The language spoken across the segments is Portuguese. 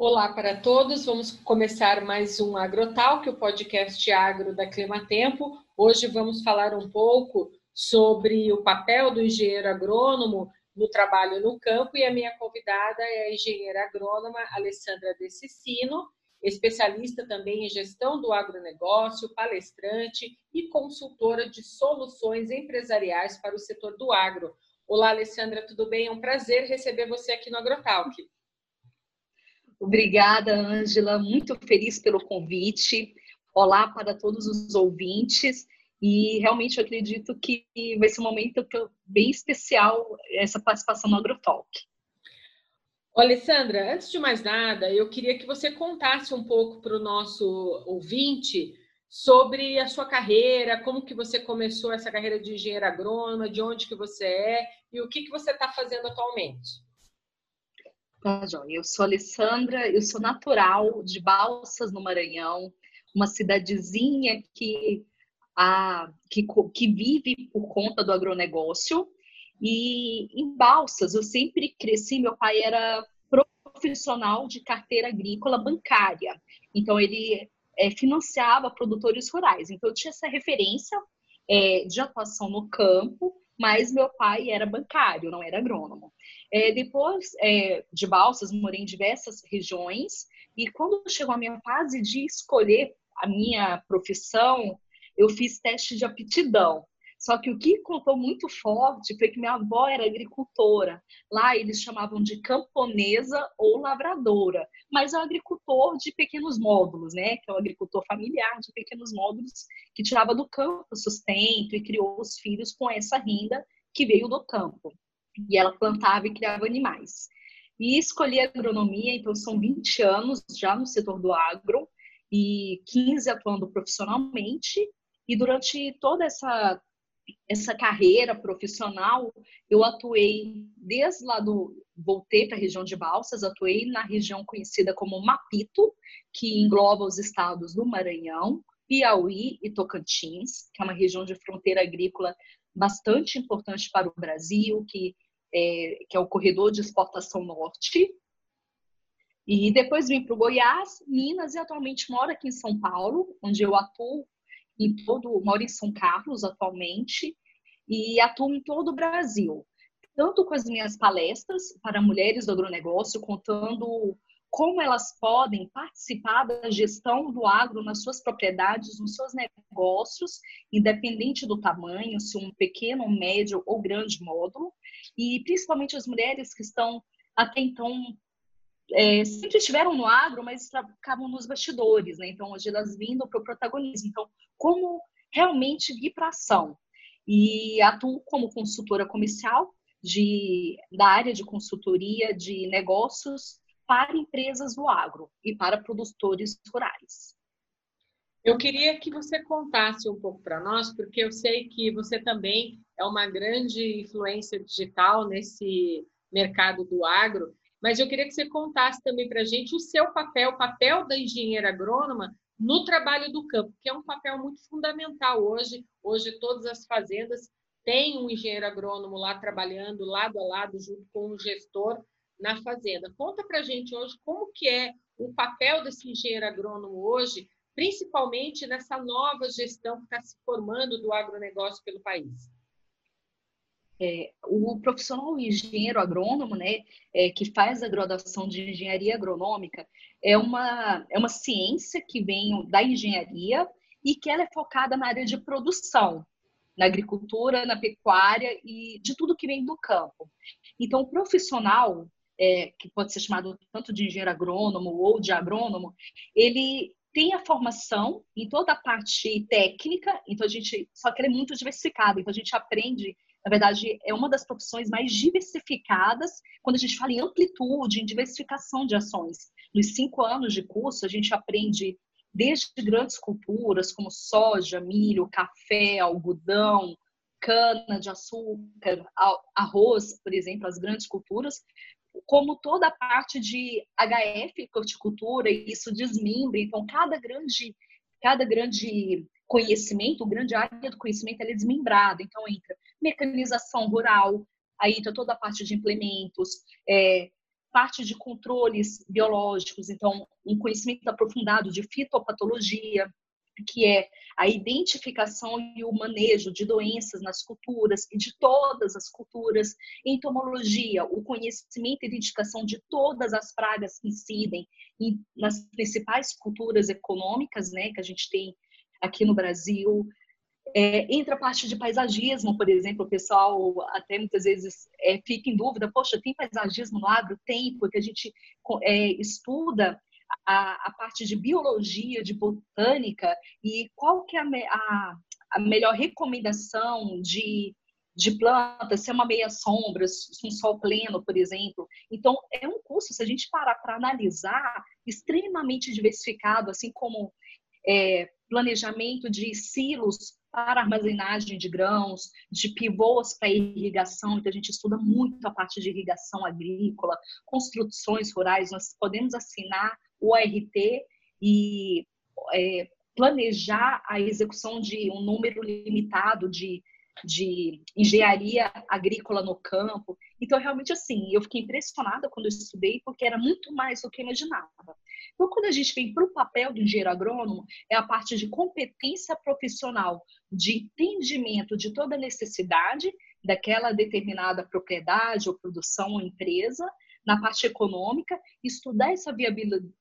Olá para todos, vamos começar mais um Agrotalk, o podcast agro da Climatempo. Hoje vamos falar um pouco sobre o papel do engenheiro agrônomo no trabalho no campo e a minha convidada é a engenheira agrônoma Alessandra De Cicino, especialista também em gestão do agronegócio, palestrante e consultora de soluções empresariais para o setor do agro. Olá, Alessandra, tudo bem? É um prazer receber você aqui no Agrotalk. Obrigada, Ângela. Muito feliz pelo convite. Olá para todos os ouvintes. E realmente eu acredito que vai ser um momento bem especial essa participação no AgroTalk. Alessandra, antes de mais nada, eu queria que você contasse um pouco para o nosso ouvinte sobre a sua carreira, como que você começou essa carreira de engenheiro agrônoma, de onde que você é e o que, que você está fazendo atualmente. Joia. Eu sou Alessandra, eu sou natural de Balsas, no Maranhão, uma cidadezinha que, a, que, que vive por conta do agronegócio. E em Balsas, eu sempre cresci, meu pai era profissional de carteira agrícola bancária. Então, ele é, financiava produtores rurais. Então, eu tinha essa referência é, de atuação no campo, mas meu pai era bancário, não era agrônomo. É, depois é, de Balsas, morei em diversas regiões e quando chegou a minha fase de escolher a minha profissão, eu fiz teste de aptidão. Só que o que contou muito forte foi que minha avó era agricultora. Lá eles chamavam de camponesa ou lavradora, mas é um agricultor de pequenos módulos, né? Que é um agricultor familiar de pequenos módulos que tirava do campo sustento e criou os filhos com essa renda que veio do campo. E ela plantava e criava animais. E escolhi agronomia, então são 20 anos já no setor do agro e 15 atuando profissionalmente. E durante toda essa essa carreira profissional, eu atuei desde lá do voltei para a região de Balsas, atuei na região conhecida como Mapito, que engloba os estados do Maranhão, Piauí e Tocantins, que é uma região de fronteira agrícola bastante importante para o Brasil, que é, que é o corredor de exportação norte. E depois vim para o Goiás, Minas, e atualmente moro aqui em São Paulo, onde eu atuo em todo, moro em São Carlos atualmente, e atuo em todo o Brasil. Tanto com as minhas palestras para mulheres do agronegócio, contando como elas podem participar da gestão do agro nas suas propriedades, nos seus negócios, independente do tamanho, se um pequeno, médio ou grande módulo, e principalmente as mulheres que estão até então é, sempre estiveram no agro, mas ficavam nos bastidores, né? Então hoje elas vindo para o protagonismo. Então, como realmente vir para ação? E atuo como consultora comercial de, da área de consultoria de negócios para empresas do agro e para produtores rurais. Eu queria que você contasse um pouco para nós, porque eu sei que você também é uma grande influência digital nesse mercado do agro, mas eu queria que você contasse também para a gente o seu papel, o papel da engenheira agrônoma no trabalho do campo, que é um papel muito fundamental hoje. Hoje, todas as fazendas têm um engenheiro agrônomo lá trabalhando lado a lado, junto com um gestor na fazenda. Conta para a gente hoje como que é o papel desse engenheiro agrônomo hoje, principalmente nessa nova gestão que está se formando do agronegócio pelo país. É, o profissional engenheiro agrônomo, né, é, que faz a graduação de engenharia agronômica, é uma, é uma ciência que vem da engenharia e que ela é focada na área de produção, na agricultura, na pecuária e de tudo que vem do campo. Então, o profissional é, que pode ser chamado tanto de engenheiro agrônomo ou de agrônomo, ele tem a formação em toda a parte técnica, então a gente, só que ele é muito diversificado, então a gente aprende, na verdade, é uma das profissões mais diversificadas quando a gente fala em amplitude, em diversificação de ações. Nos cinco anos de curso, a gente aprende desde grandes culturas como soja, milho, café, algodão, cana de açúcar, arroz, por exemplo, as grandes culturas, como toda a parte de HF, horticultura, isso desmembra. Então, cada grande, cada grande conhecimento, grande área do conhecimento, é desmembrada. Então, entra mecanização rural, aí entra toda a parte de implementos, é, parte de controles biológicos, então um conhecimento aprofundado de fitopatologia, que é a identificação e o manejo de doenças nas culturas e de todas as culturas, entomologia, o conhecimento e identificação de todas as pragas que incidem nas principais culturas econômicas, né, que a gente tem aqui no Brasil. É, entra a parte de paisagismo, por exemplo, o pessoal até muitas vezes é, fica em dúvida, poxa, tem paisagismo no agro? Tem, porque a gente é, estuda a, a, parte de biologia, de botânica, e qual que é a, a, a melhor recomendação de, de planta, se é uma meia sombra, se um sol pleno, por exemplo. Então, é um curso, se a gente parar para analisar, extremamente diversificado, assim como é, planejamento de silos para armazenagem de grãos, de pivôs para irrigação, então a gente estuda muito a parte de irrigação agrícola, construções rurais, nós podemos assinar o ORT e é, planejar a execução de um número limitado de, de engenharia agrícola no campo. Então, realmente, assim, eu fiquei impressionada quando eu estudei, porque era muito mais do que eu imaginava. Então, quando a gente vem para o papel do engenheiro agrônomo, é a parte de competência profissional, de entendimento de toda a necessidade daquela determinada propriedade ou produção ou empresa, na parte econômica, estudar essa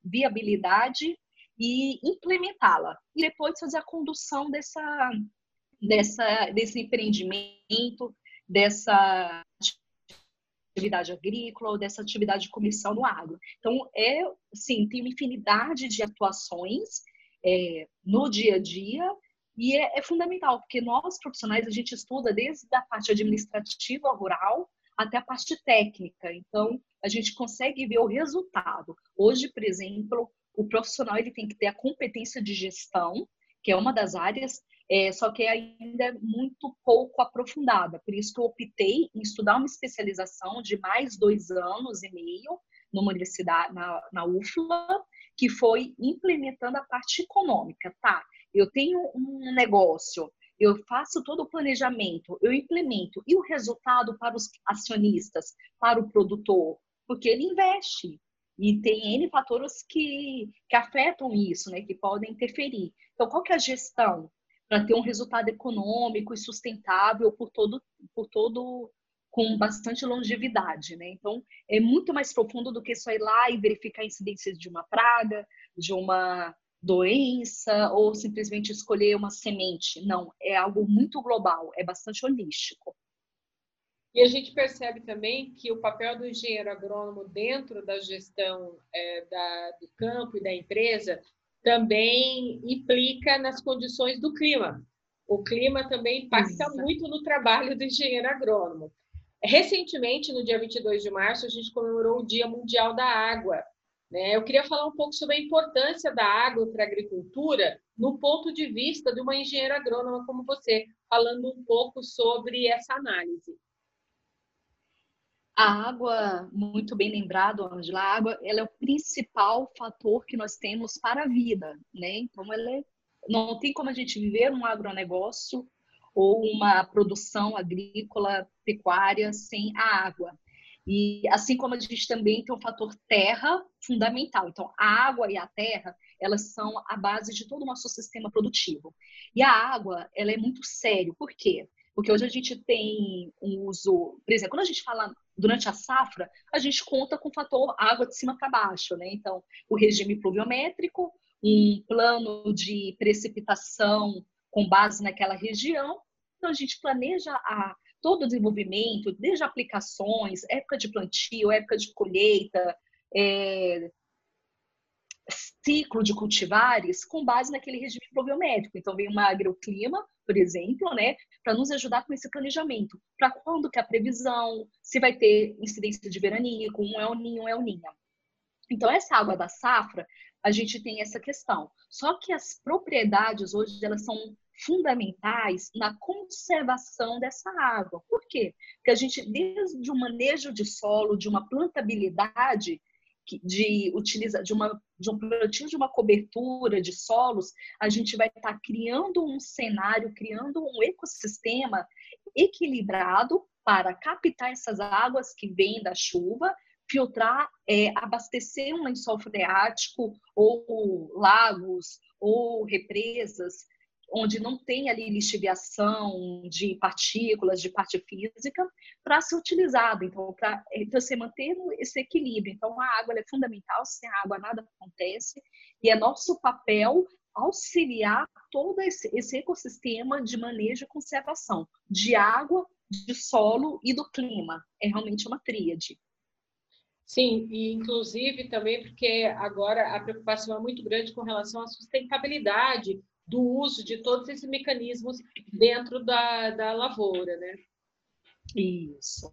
viabilidade e implementá-la. E depois fazer a condução dessa, dessa, desse empreendimento, dessa atividade agrícola ou dessa atividade comercial no agro. Então, é, sim, tem uma infinidade de atuações é, no dia a dia e é, é, fundamental, porque nós profissionais, a gente estuda desde a parte administrativa rural até a parte técnica. Então, a gente consegue ver o resultado. Hoje, por exemplo, o profissional ele tem que ter a competência de gestão, que é uma das áreas, é, só que é ainda muito pouco aprofundada. Por isso que eu optei em estudar uma especialização de mais dois anos e meio numa universidade, na, na UFLA, que foi implementando a parte econômica, tá? Eu tenho um negócio, eu faço todo o planejamento, eu implemento. E o resultado para os acionistas, para o produtor? Porque ele investe. E tem N fatores que, que afetam isso, né? Que podem interferir. Então, qual que é a gestão? Para ter um resultado econômico e sustentável por todo, por todo com bastante longevidade, né? Então, é muito mais profundo do que só ir lá e verificar incidências de uma praga, de uma doença ou simplesmente escolher uma semente. Não, é algo muito global, é bastante holístico. E a gente percebe também que o papel do engenheiro agrônomo dentro da gestão é, da, do campo e da empresa também implica nas condições do clima. O clima também impacta Isso. muito no trabalho do engenheiro agrônomo. Recentemente, no dia 22 de março, a gente comemorou o Dia Mundial da Água. Né? Eu queria falar um pouco sobre a importância da água para a agricultura no ponto de vista de uma engenheira agrônoma como você, falando um pouco sobre essa análise. A água, muito bem lembrado, Angela, a água ela é o principal fator que nós temos para a vida, né? Então, ela é, não tem como a gente viver um agronegócio ou uma produção agrícola, pecuária sem a água. E assim como a gente também tem o fator terra fundamental. Então, a água e a terra, elas são a base de todo o nosso sistema produtivo. E a água, ela é muito sério. Por quê? Porque hoje a gente tem um uso, por exemplo, quando a gente fala durante a safra, a gente conta com o fator água de cima para baixo, né? Então, o regime pluviométrico, um plano de precipitação com base naquela região. Então, a gente planeja a todo o desenvolvimento, desde aplicações, época de plantio, época de colheita, é, ciclo de cultivares, com base naquele regime pluviométrico. Então, vem uma agroclima, por exemplo, né, para nos ajudar com esse planejamento. Para quando que é a previsão, se vai ter incidência de veranico, um o ninho, um o ninha. Então, essa água da safra, a gente tem essa questão. Só que as propriedades hoje, elas são fundamentais na conservação dessa água. Por quê? Porque a gente, desde o manejo de solo, de uma plantabilidade, de utilizar de uma de um plantio de uma cobertura de solos, a gente vai estar tá criando um cenário, criando um ecossistema equilibrado para captar essas águas que vêm da chuva, filtrar, é, abastecer um lençol freático ou lagos ou represas onde não tem ali lixiviação de partículas, de parte física, para ser utilizado. Então, para então, você manter esse equilíbrio. Então, a água é fundamental, sem a água nada acontece, e é nosso papel auxiliar todo esse, esse ecossistema de manejo e conservação de água, de solo e do clima. É realmente uma tríade. Sim, e inclusive também porque agora a preocupação é muito grande com relação à sustentabilidade do uso de todos esses mecanismos dentro da, da lavoura, né? Isso.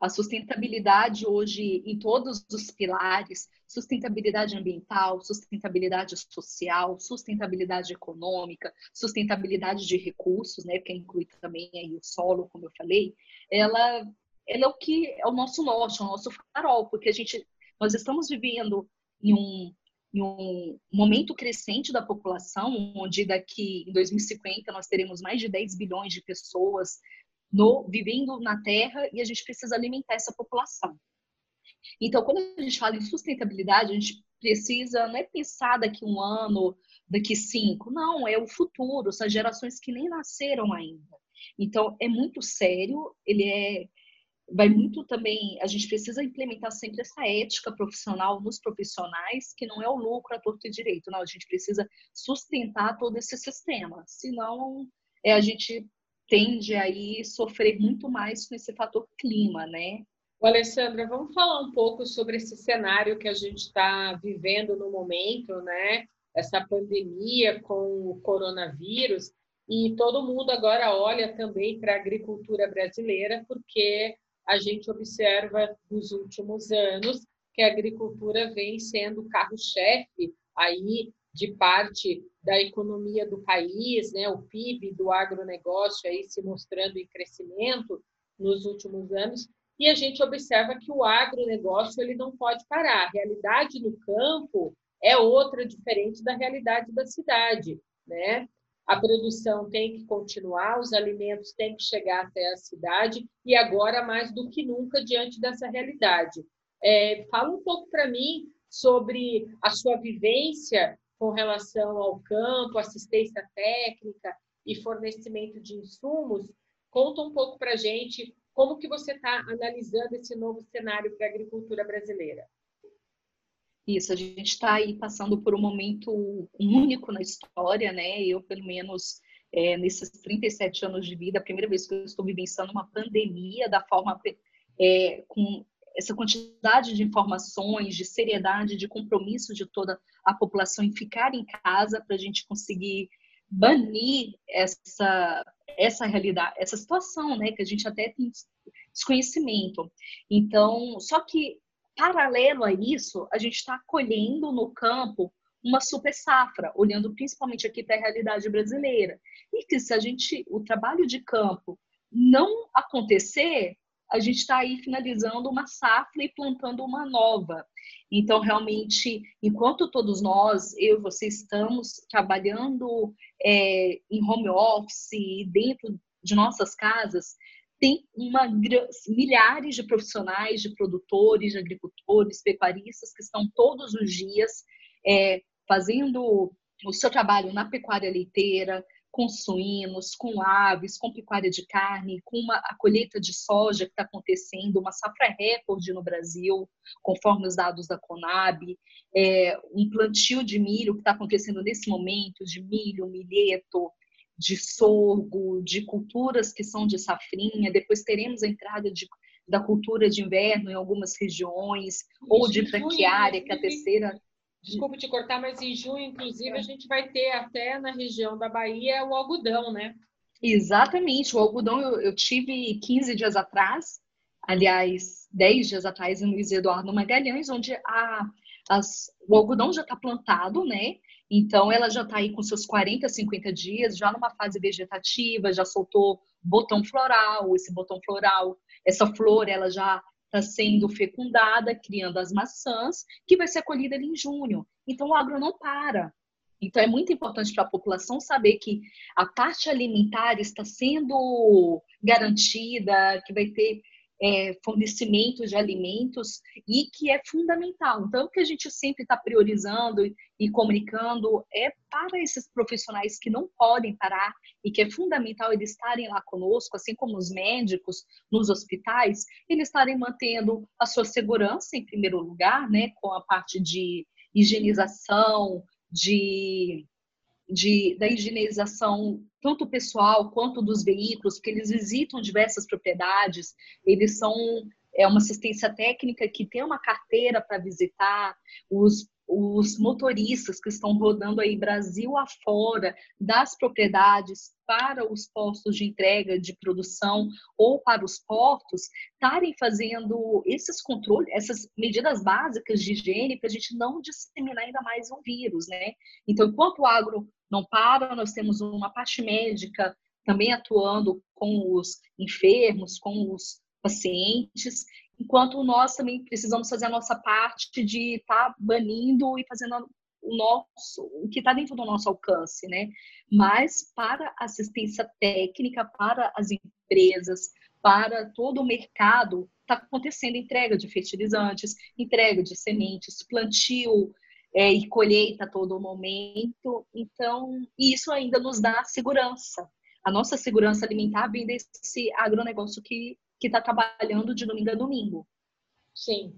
A sustentabilidade hoje em todos os pilares, sustentabilidade ambiental, sustentabilidade social, sustentabilidade econômica, sustentabilidade de recursos, né, que inclui também aí o solo, como eu falei, ela ela é o que é o nosso norte, é o nosso farol, porque a gente, nós estamos vivendo em um, em um momento crescente da população, onde daqui em 2050 nós teremos mais de 10 bilhões de pessoas no, vivendo na Terra e a gente precisa alimentar essa população. Então, quando a gente fala em sustentabilidade, a gente precisa não é pensar daqui um ano, daqui cinco, não, é o futuro, são gerações que nem nasceram ainda. Então, é muito sério, ele é vai muito também, a gente precisa implementar sempre essa ética profissional nos profissionais, que não é o lucro a torto e direito, não, a gente precisa sustentar todo esse sistema, senão é, a gente tende aí sofrer muito mais com esse fator clima, né? Alessandra, vamos falar um pouco sobre esse cenário que a gente está vivendo no momento, né? Essa pandemia com o coronavírus e todo mundo agora olha também para a agricultura brasileira porque a gente observa nos últimos anos que a agricultura vem sendo carro-chefe aí de parte da economia do país, né? O PIB do agronegócio aí se mostrando em crescimento nos últimos anos, e a gente observa que o agronegócio ele não pode parar. A realidade no campo é outra diferente da realidade da cidade, né? A produção tem que continuar, os alimentos têm que chegar até a cidade, e agora mais do que nunca diante dessa realidade. É, fala um pouco para mim sobre a sua vivência com relação ao campo, assistência técnica e fornecimento de insumos. Conta um pouco para gente como que você está analisando esse novo cenário para a agricultura brasileira. Isso, a gente está aí passando por um momento único na história, né? Eu, pelo menos, é, nesses 37 anos de vida, a primeira vez que eu estou vivenciando uma pandemia da forma é, com essa quantidade de informações, de seriedade, de compromisso de toda a população em ficar em casa para a gente conseguir banir essa essa realidade, essa situação, né, que a gente até tem desconhecimento. Então, só que Paralelo a isso, a gente está colhendo no campo uma super safra, olhando principalmente aqui para a realidade brasileira. E que se a gente, o trabalho de campo não acontecer, a gente está aí finalizando uma safra e plantando uma nova. Então, realmente, enquanto todos nós, eu e você, estamos trabalhando é, em home office, dentro de nossas casas, tem uma, milhares de profissionais, de produtores, de agricultores, pecuaristas que estão todos os dias é, fazendo o seu trabalho na pecuária leiteira, com suínos, com aves, com pecuária de carne, com uma, a colheita de soja que está acontecendo, uma safra recorde no Brasil, conforme os dados da Conab, é, um plantio de milho que está acontecendo nesse momento, de milho, milheto, de sorgo, de culturas que são de safrinha, depois teremos a entrada de, da cultura de inverno em algumas regiões, ou de braquiária, que é a terceira. Desculpe te cortar, mas em junho, inclusive, a gente vai ter até na região da Bahia o algodão, né? Exatamente, o algodão eu, eu tive 15 dias atrás, aliás, 10 dias atrás, em Luiz Eduardo Magalhães, onde a, as, o algodão já está plantado, né? Então, ela já está aí com seus 40, 50 dias, já numa fase vegetativa, já soltou botão floral, esse botão floral, essa flor, ela já está sendo fecundada, criando as maçãs, que vai ser colhida ali em junho. Então, o agro não para. Então, é muito importante para a população saber que a parte alimentar está sendo garantida, que vai ter é, fornecimento de alimentos e que é fundamental. Então, o que a gente sempre está priorizando e comunicando é para esses profissionais que não podem parar e que é fundamental eles estarem lá conosco, assim como os médicos nos hospitais, eles estarem mantendo a sua segurança em primeiro lugar, né, com a parte de higienização, de de, da higienização tanto pessoal quanto dos veículos, porque eles visitam diversas propriedades, eles são é uma assistência técnica que tem uma carteira para visitar, os os motoristas que estão rodando aí Brasil afora das propriedades para os postos de entrega de produção ou para os portos estarem fazendo esses controles, essas medidas básicas de higiene para a gente não disseminar ainda mais um vírus, né? Então, enquanto o agro não para, nós temos uma parte médica também atuando com os enfermos, com os pacientes enquanto nós também precisamos fazer a nossa parte de estar tá banindo e fazendo o nosso, o que está dentro do nosso alcance, né? Mas para assistência técnica, para as empresas, para todo o mercado, está acontecendo entrega de fertilizantes, entrega de sementes, plantio é, e colheita a todo momento. Então, isso ainda nos dá segurança. A nossa segurança alimentar vem desse agronegócio que está trabalhando de domingo a domingo. Sim.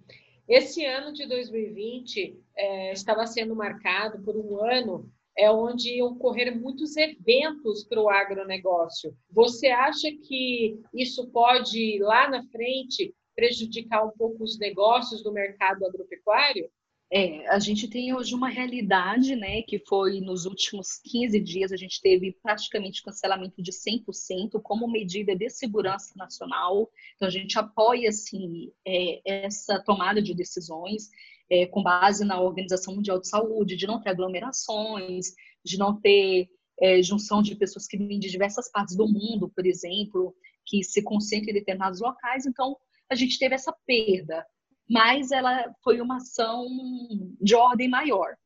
Esse ano de 2020 é, estava sendo marcado por um ano é onde ocorreram muitos eventos para o agronegócio. Você acha que isso pode, lá na frente, prejudicar um pouco os negócios do mercado agropecuário? É, a gente tem hoje uma realidade, né, que foi nos últimos 15 dias a gente teve praticamente cancelamento de 100% como medida de segurança nacional. Então a gente apoia assim é, essa tomada de decisões é, com base na Organização Mundial de Saúde, de não ter aglomerações, de não ter é, junção de pessoas que vêm de diversas partes do mundo, por exemplo, que se concentram em determinados locais. Então a gente teve essa perda mas ela foi uma ação de ordem maior.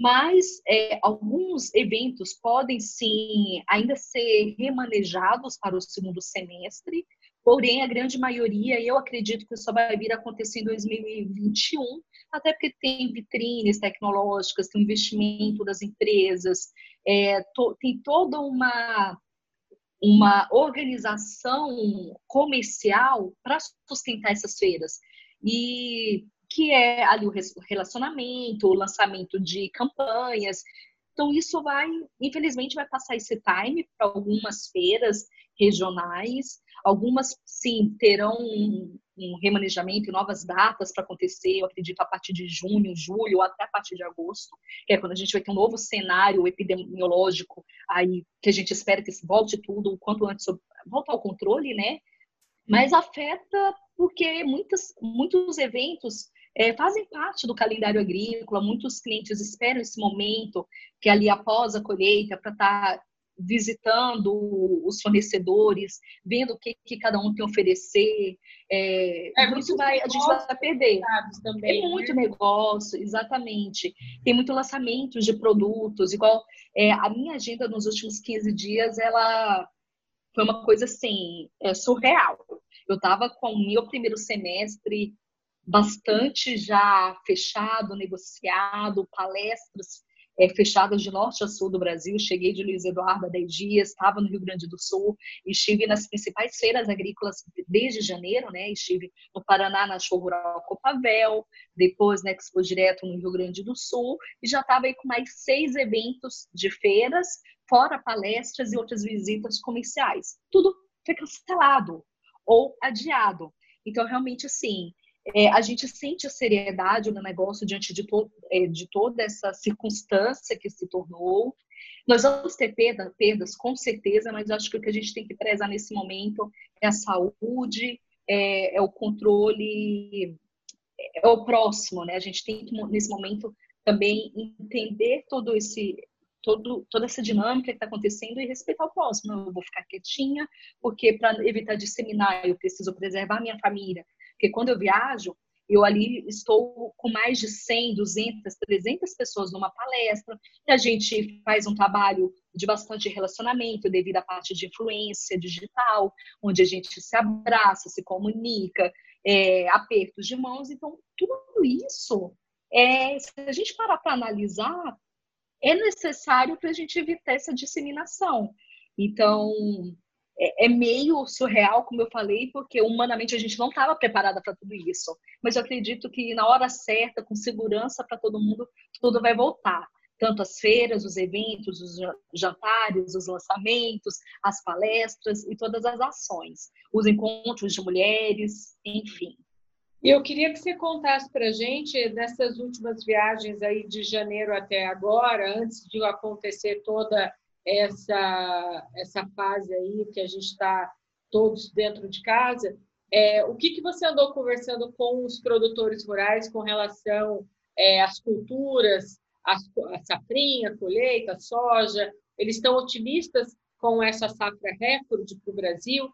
Mas é, alguns eventos podem sim ainda ser remanejados para o segundo semestre, porém a grande maioria, eu acredito que só vai vir acontecer em 2021, até porque tem vitrines tecnológicas, tem investimento das empresas, é, to, tem toda uma uma organização comercial para sustentar essas feiras e que é ali o relacionamento, o lançamento de campanhas. Então, isso vai, infelizmente, vai passar esse time para algumas feiras regionais. Algumas, sim, terão um, um remanejamento novas datas para acontecer, eu acredito, a partir de junho, julho, até a partir de agosto, que é quando a gente vai ter um novo cenário epidemiológico aí, que a gente espera que volte tudo o quanto antes, volta ao controle, né? Mas afeta porque muitas, muitos eventos é, fazem parte do calendário agrícola, muitos clientes esperam esse momento, que é ali após a colheita, para estar tá visitando os fornecedores, vendo o que, que cada um tem a oferecer. É, é isso vai, a gente vai perder. Também, é muito né? negócio, exatamente. Tem muito lançamento de produtos, igual é, a minha agenda nos últimos 15 dias, ela foi uma coisa assim, é, surreal. Eu estava com o meu primeiro semestre bastante já fechado, negociado, palestras é, fechadas de norte a sul do Brasil. Cheguei de Luiz Eduardo há 10 dias, estava no Rio Grande do Sul, estive nas principais feiras agrícolas desde janeiro, né? Estive no Paraná, na Show Rural Copavel, depois na Expo Direto no Rio Grande do Sul, e já estava aí com mais seis eventos de feiras, fora palestras e outras visitas comerciais. Tudo foi cancelado ou adiado. Então, realmente, assim, é, a gente sente a seriedade no negócio diante de, to é, de toda essa circunstância que se tornou. Nós vamos ter perda, perdas, com certeza, mas acho que o que a gente tem que prezar nesse momento é a saúde, é, é o controle, é o próximo, né? A gente tem que, nesse momento, também entender todo esse todo, toda essa dinâmica que está acontecendo e respeitar o próximo. Eu vou ficar quietinha, porque para evitar disseminar, eu preciso preservar minha família. Porque quando eu viajo, eu ali estou com mais de 100, 200, 300 pessoas numa palestra, e a gente faz um trabalho de bastante relacionamento devido à parte de influência digital, onde a gente se abraça, se comunica, é, apertos de mãos. Então, tudo isso, é, se a gente parar para analisar, é necessário para a gente evitar essa disseminação. Então, é, é, meio surreal, como eu falei, porque humanamente a gente não estava preparada para tudo isso. Mas eu acredito que na hora certa, com segurança para todo mundo, tudo vai voltar. Tanto as feiras, os eventos, os jantares, os lançamentos, as palestras e todas as ações, os encontros de mulheres, enfim. Eu queria que você contasse para a gente dessas últimas viagens aí de janeiro até agora, antes de acontecer toda essa, essa fase aí que a gente está todos dentro de casa, é, o que, que você andou conversando com os produtores rurais com relação é, às culturas, a, a safrinha, colheita, soja? Eles estão otimistas com essa safra recorde para o Brasil?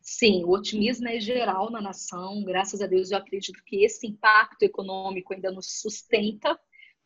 Sim, o otimismo é geral na nação. Graças a Deus, eu acredito que esse impacto econômico ainda nos sustenta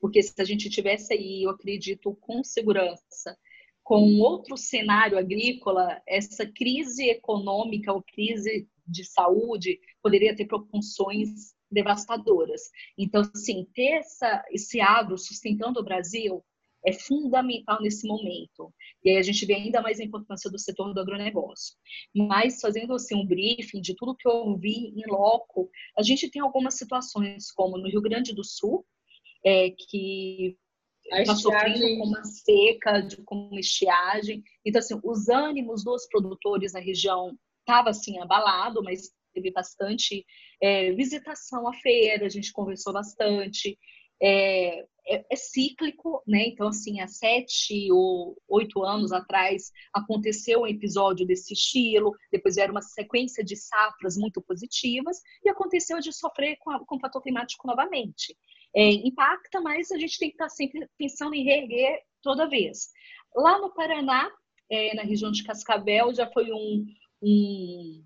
porque se a gente tivesse aí, eu acredito, com segurança, com outro cenário agrícola, essa crise econômica ou crise de saúde poderia ter proporções devastadoras. Então, sim, ter essa, esse agro sustentando o Brasil é fundamental nesse momento. E aí a gente vê ainda mais a importância do setor do agronegócio. Mas, fazendo assim, um briefing de tudo que eu ouvi em loco, a gente tem algumas situações, como no Rio Grande do Sul, é, que está sofrendo com uma seca, com uma estiagem. Então, assim, os ânimos dos produtores na região estavam, assim, abalado, mas teve bastante é, visitação à feira, a gente conversou bastante. É, é, é, cíclico, né? Então, assim, há sete ou oito anos atrás aconteceu um episódio desse estilo, depois era uma sequência de safras muito positivas e aconteceu de sofrer com, a, com o fator climático novamente é, impacta, mas a gente tem que estar sempre pensando em reerguer toda vez. Lá no Paraná, é, na região de Cascavel, já foi um, um,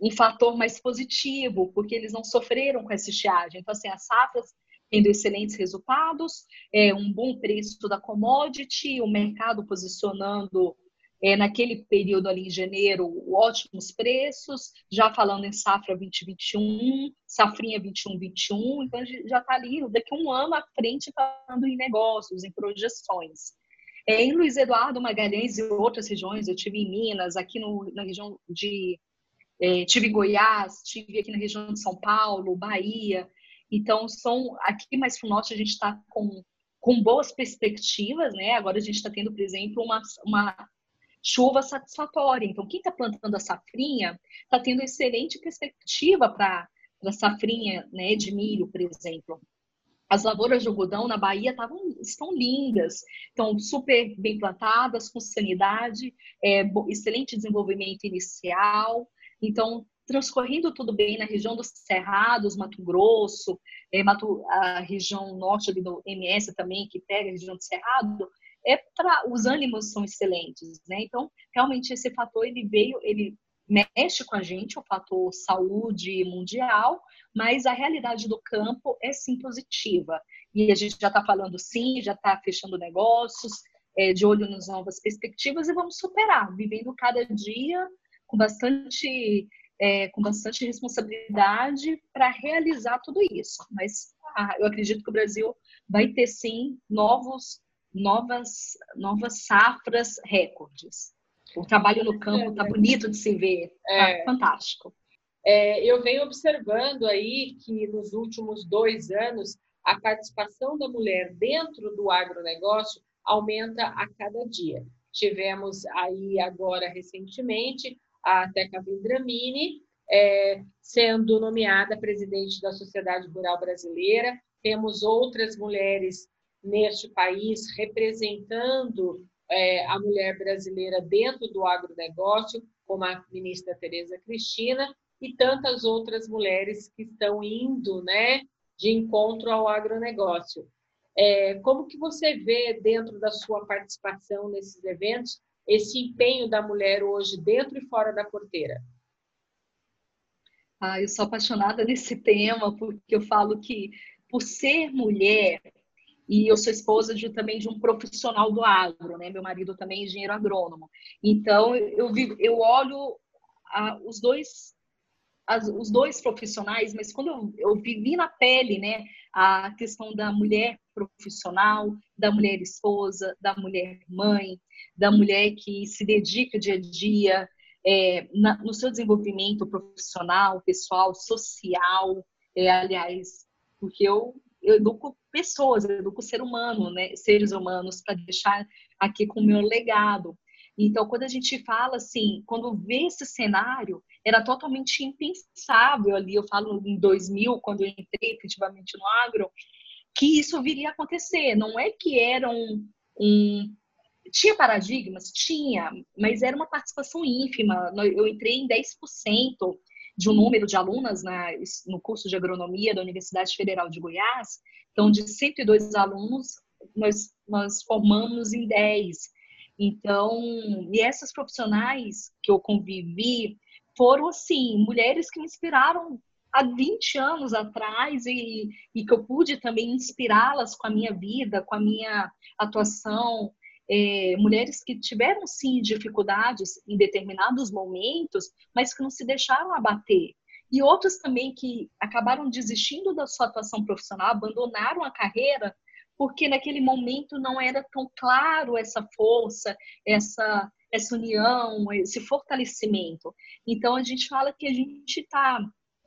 um, fator mais positivo, porque eles não sofreram com essa estiagem. Então, assim, as safras tendo excelentes resultados, é, um bom preço da commodity, o mercado posicionando é, naquele período ali em janeiro, ótimos preços, já falando em safra 2021, safrinha 21-21, então já está ali daqui a um ano à frente falando em negócios, em projeções. É, em Luiz Eduardo Magalhães e outras regiões, eu tive em Minas, aqui no, na região de. É, tive em Goiás, tive aqui na região de São Paulo, Bahia. Então, são aqui mais para o norte, a gente está com, com boas perspectivas, né? Agora a gente está tendo, por exemplo, uma, uma chuva satisfatória. Então, quem está plantando a safrinha está tendo excelente perspectiva para a safrinha né, de milho, por exemplo. As lavouras de algodão na Bahia tavam, estão lindas, estão super bem plantadas, com sanidade, é, excelente desenvolvimento inicial. Então, transcorrendo tudo bem na região dos Cerrados, Mato Grosso, é, Mato, a região norte ali do MS também, que pega a região do Cerrado, é para os ânimos são excelentes, né? Então, realmente esse fator ele veio, ele mexe com a gente, o fator saúde mundial, mas a realidade do campo é sim positiva. E a gente já está falando sim, já está fechando negócios, é, de olho nas novas perspectivas e vamos superar, vivendo cada dia com bastante é, com bastante responsabilidade para realizar tudo isso. Mas ah, eu acredito que o Brasil vai ter sim novos novas, novas safras recordes. O trabalho no campo está bonito de se ver, tá é. fantástico. É, eu venho observando aí que nos últimos dois anos a participação da mulher dentro do agronegócio aumenta a cada dia. Tivemos aí agora recentemente a Teca Vindramini é, sendo nomeada presidente da Sociedade Rural Brasileira. Temos outras mulheres neste país, representando é, a mulher brasileira dentro do agronegócio, como a ministra Tereza Cristina, e tantas outras mulheres que estão indo né, de encontro ao agronegócio. É, como que você vê, dentro da sua participação nesses eventos, esse empenho da mulher hoje dentro e fora da porteira? Ah, eu sou apaixonada nesse tema porque eu falo que por ser mulher e eu sou esposa de, também de um profissional do agro, né? Meu marido também é engenheiro agrônomo. Então eu eu olho os dois as, os dois profissionais, mas quando eu, eu vivi na pele, né, a questão da mulher profissional, da mulher esposa, da mulher mãe, da mulher que se dedica dia a dia é, na, no seu desenvolvimento profissional, pessoal, social, é, aliás, porque eu, eu educo pessoas, eu educo ser humano, né, seres humanos, para deixar aqui com o meu legado. Então, quando a gente fala assim, quando vê esse cenário, era totalmente impensável ali, eu falo em 2000, quando eu entrei efetivamente no agro, que isso viria a acontecer. Não é que era um, um tinha paradigmas? Tinha, mas era uma participação ínfima. Eu entrei em 10% de um número de alunas na, no curso de agronomia da Universidade Federal de Goiás. Então, de 102 alunos, nós, nós formamos em 10. Então, e essas profissionais que eu convivi foram, assim, mulheres que me inspiraram há 20 anos atrás e, e que eu pude também inspirá-las com a minha vida, com a minha atuação. É, mulheres que tiveram, sim, dificuldades em determinados momentos, mas que não se deixaram abater. E outras também que acabaram desistindo da sua atuação profissional, abandonaram a carreira porque naquele momento não era tão claro essa força, essa essa união, esse fortalecimento. Então a gente fala que a gente está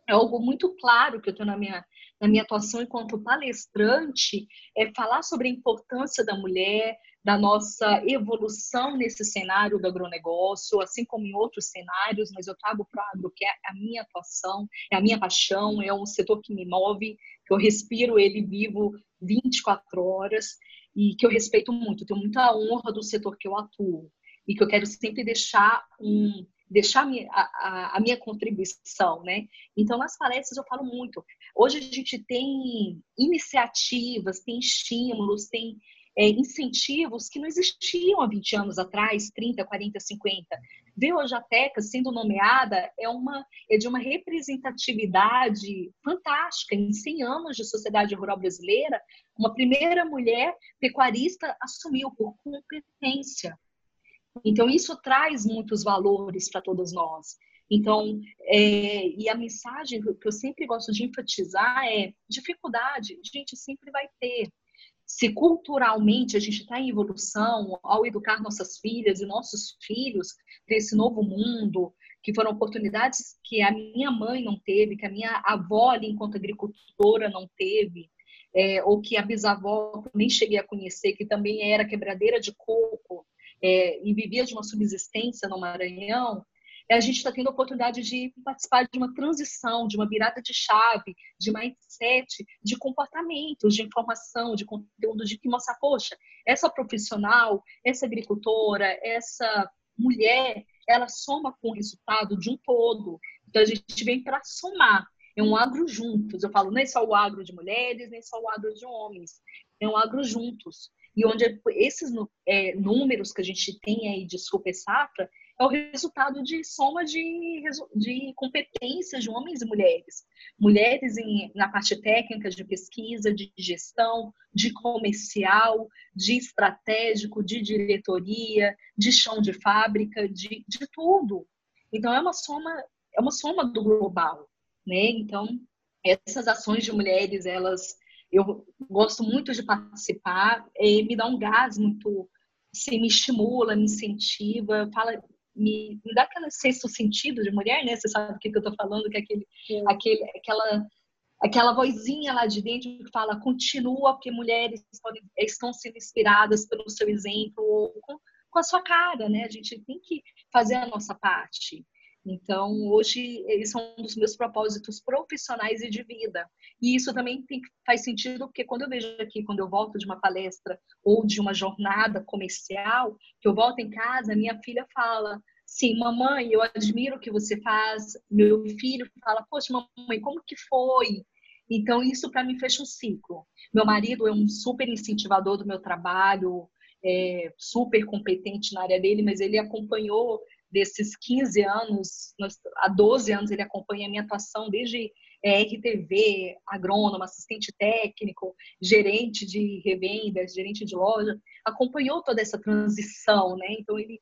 é algo muito claro que eu tenho na minha na minha atuação enquanto palestrante é falar sobre a importância da mulher, da nossa evolução nesse cenário do agronegócio, assim como em outros cenários, mas eu trago para o agro, que é a minha atuação, é a minha paixão, é um setor que me move, que eu respiro ele vivo 24 horas e que eu respeito muito, tenho muita honra do setor que eu atuo e que eu quero sempre deixar um deixar a a, a minha contribuição, né? Então, nas palestras eu falo muito. Hoje a gente tem iniciativas, tem estímulos, tem é, incentivos que não existiam há 20 anos atrás, 30, 40, 50. Ver hoje a Teca sendo nomeada é, uma, é de uma representatividade fantástica. Em 100 anos de sociedade rural brasileira, uma primeira mulher pecuarista assumiu por competência. Então, isso traz muitos valores para todos nós. Então, é, e a mensagem que eu sempre gosto de enfatizar é: dificuldade, gente, sempre vai ter se culturalmente a gente está em evolução ao educar nossas filhas e nossos filhos para esse novo mundo, que foram oportunidades que a minha mãe não teve, que a minha avó ali enquanto agricultora não teve, é, ou que a bisavó nem cheguei a conhecer, que também era quebradeira de coco é, e vivia de uma subsistência no Maranhão, a gente está tendo a oportunidade de participar de uma transição, de uma virada de chave, de mindset, de comportamentos, de informação, de conteúdo, de que mostrar, poxa, essa profissional, essa agricultora, essa mulher, ela soma com o resultado de um todo. Então a gente vem para somar. É um agro juntos. Eu falo, não é só o agro de mulheres, nem só o agro de homens. É um agro juntos. E onde esses é, números que a gente tem aí de super safra, é o resultado de soma de, de competências de homens e mulheres. Mulheres em, na parte técnica de pesquisa, de gestão, de comercial, de estratégico, de diretoria, de chão de fábrica, de, de tudo. Então, é uma soma, é uma soma do global. Né? Então, essas ações de mulheres, elas eu gosto muito de participar, e me dá um gás muito, assim, me estimula, me incentiva, fala, me, me dá aquele sexto sentido de mulher, né? Você sabe o que, que eu estou falando, que é aquele, aquele, aquela, aquela vozinha lá de dentro que fala continua, porque mulheres podem, estão sendo inspiradas pelo seu exemplo, ou com, com a sua cara, né? A gente tem que fazer a nossa parte. Então, hoje, esse é um dos meus propósitos profissionais e de vida. E isso também tem, faz sentido, porque quando eu vejo aqui, quando eu volto de uma palestra ou de uma jornada comercial, que eu volto em casa, minha filha fala: Sim, mamãe, eu admiro o que você faz. Meu filho fala: Poxa, mamãe, como que foi? Então, isso para mim fecha um ciclo. Meu marido é um super incentivador do meu trabalho, é super competente na área dele, mas ele acompanhou desses 15 anos, há 12 anos ele acompanha a minha atuação desde é, RTV, agrônomo, assistente técnico, gerente de revendas, gerente de loja, acompanhou toda essa transição, né? Então ele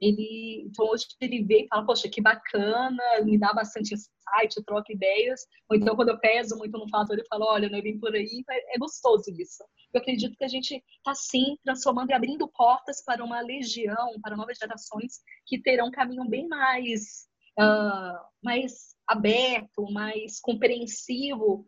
ele, então hoje ele vê e fala, poxa, que bacana, me dá bastante insight, eu troco ideias. Ou então, quando eu peso muito no fator, eu falo, olha, não é bem por aí, é gostoso isso. Eu acredito que a gente está, sim, transformando e abrindo portas para uma legião, para novas gerações que terão um caminho bem mais, uh, mais aberto, mais compreensivo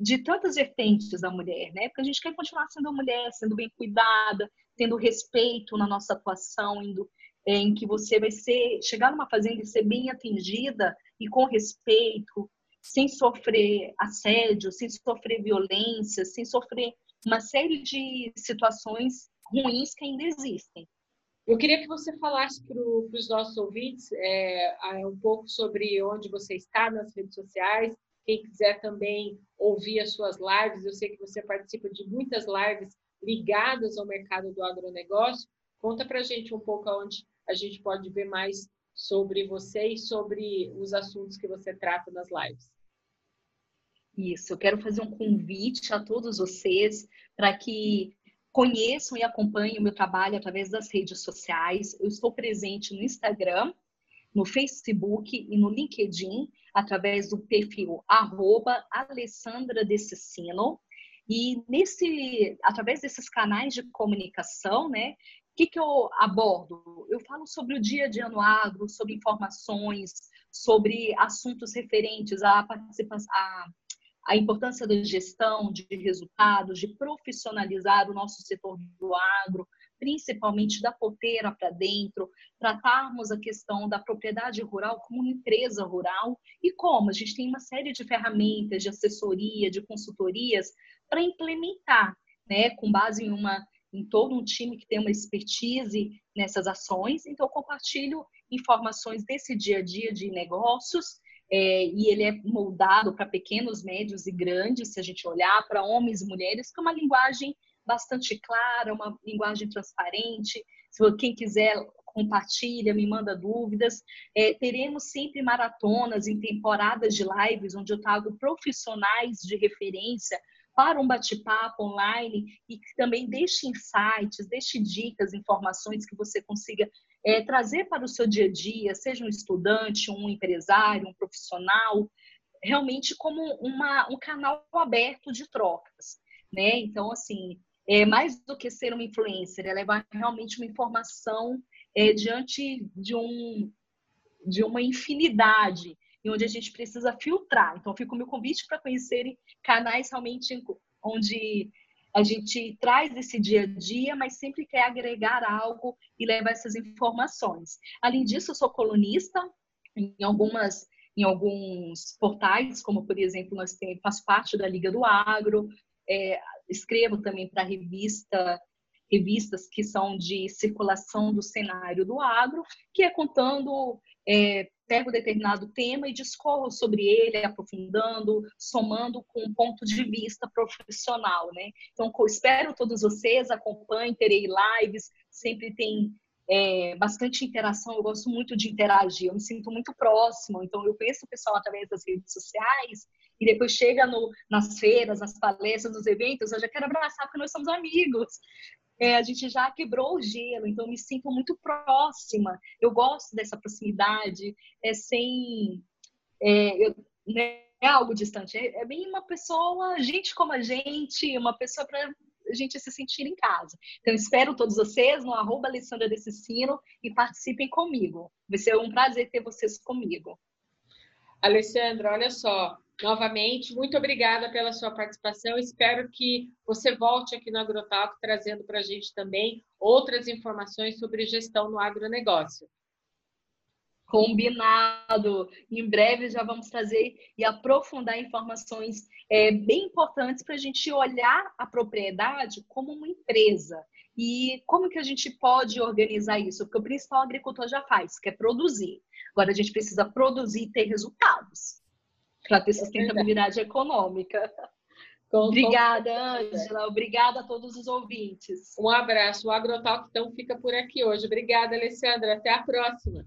de tantas vertentes da mulher, né? Porque a gente quer continuar sendo mulher, sendo bem cuidada, tendo respeito na nossa atuação, indo em que você vai ser chegar numa fazenda e ser bem atendida e com respeito, sem sofrer assédio, sem sofrer violência, sem sofrer uma série de situações ruins que ainda existem. Eu queria que você falasse para os nossos ouvintes é, um pouco sobre onde você está nas redes sociais. Quem quiser também ouvir as suas lives, eu sei que você participa de muitas lives ligadas ao mercado do agronegócio. Conta para a gente um pouco onde a gente pode ver mais sobre você e sobre os assuntos que você trata nas lives. Isso, eu quero fazer um convite a todos vocês para que conheçam e acompanhem o meu trabalho através das redes sociais. Eu estou presente no Instagram, no Facebook e no LinkedIn, através do perfil Alessandra Decicino. E nesse, através desses canais de comunicação, né, o que, que eu abordo? Eu falo sobre o dia a dia no agro, sobre informações, sobre assuntos referentes à participação, à, importância da gestão de resultados, de profissionalizar o nosso setor do agro, principalmente da porteira para dentro, tratarmos a questão da propriedade rural como empresa rural e como a gente tem uma série de ferramentas de assessoria, de consultorias para implementar, né, com base em uma em todo um time que tem uma expertise nessas ações. Então, compartilho informações desse dia a dia de negócios é, e ele é moldado para pequenos, médios e grandes, se a gente olhar para homens e mulheres, com uma linguagem bastante clara, uma linguagem transparente. Se quem quiser compartilha, me manda dúvidas. É, teremos sempre maratonas em temporadas de lives, onde eu trago profissionais de referência para um bate-papo online e que também deixe insights, deixe dicas, informações que você consiga é, trazer para o seu dia a dia, seja um estudante, um empresário, um profissional, realmente como uma, um canal aberto de trocas, né? Então, assim, é mais do que ser uma influencer, é levar realmente uma informação é, diante de um de uma infinidade e onde a gente precisa filtrar. Então, fica o meu convite para conhecerem canais realmente onde a gente traz esse dia a dia, mas sempre quer agregar algo e levar essas informações. Além disso, eu sou colunista em algumas em alguns portais, como por exemplo, nós temos, faço parte da Liga do Agro, é, escrevo também para revista revistas que são de circulação do cenário do agro, que é contando é, pego determinado tema e discorro sobre ele, aprofundando, somando com um ponto de vista profissional, né? Então, espero todos vocês, acompanhem, terei lives, sempre tem é, bastante interação, eu gosto muito de interagir, eu me sinto muito próximo, então eu conheço o pessoal através das redes sociais e depois chega no, nas feiras, nas palestras, nos eventos, eu já quero abraçar porque nós somos amigos é, a gente já quebrou o gelo, então eu me sinto muito próxima. Eu gosto dessa proximidade, é sem. É, eu, não é algo distante, é, é bem uma pessoa, gente como a gente, uma pessoa para a gente se sentir em casa. Então, espero todos vocês no arroba Alessandra Decicino e participem comigo. Vai ser um prazer ter vocês comigo. Alessandra, olha só, novamente, muito obrigada pela sua participação. Espero que você volte aqui no Agrotalk trazendo para a gente também outras informações sobre gestão no agronegócio. Combinado. Em breve já vamos trazer e aprofundar informações é, bem importantes para a gente olhar a propriedade como uma empresa. E como que a gente pode organizar isso? Porque o principal agricultor já faz, que é produzir. Agora a gente precisa produzir e ter resultados para ter sustentabilidade é econômica. Com, Obrigada, Ângela. Obrigada a todos os ouvintes. Um abraço. O Agrotalk, então, fica por aqui hoje. Obrigada, Alessandra. Até a próxima.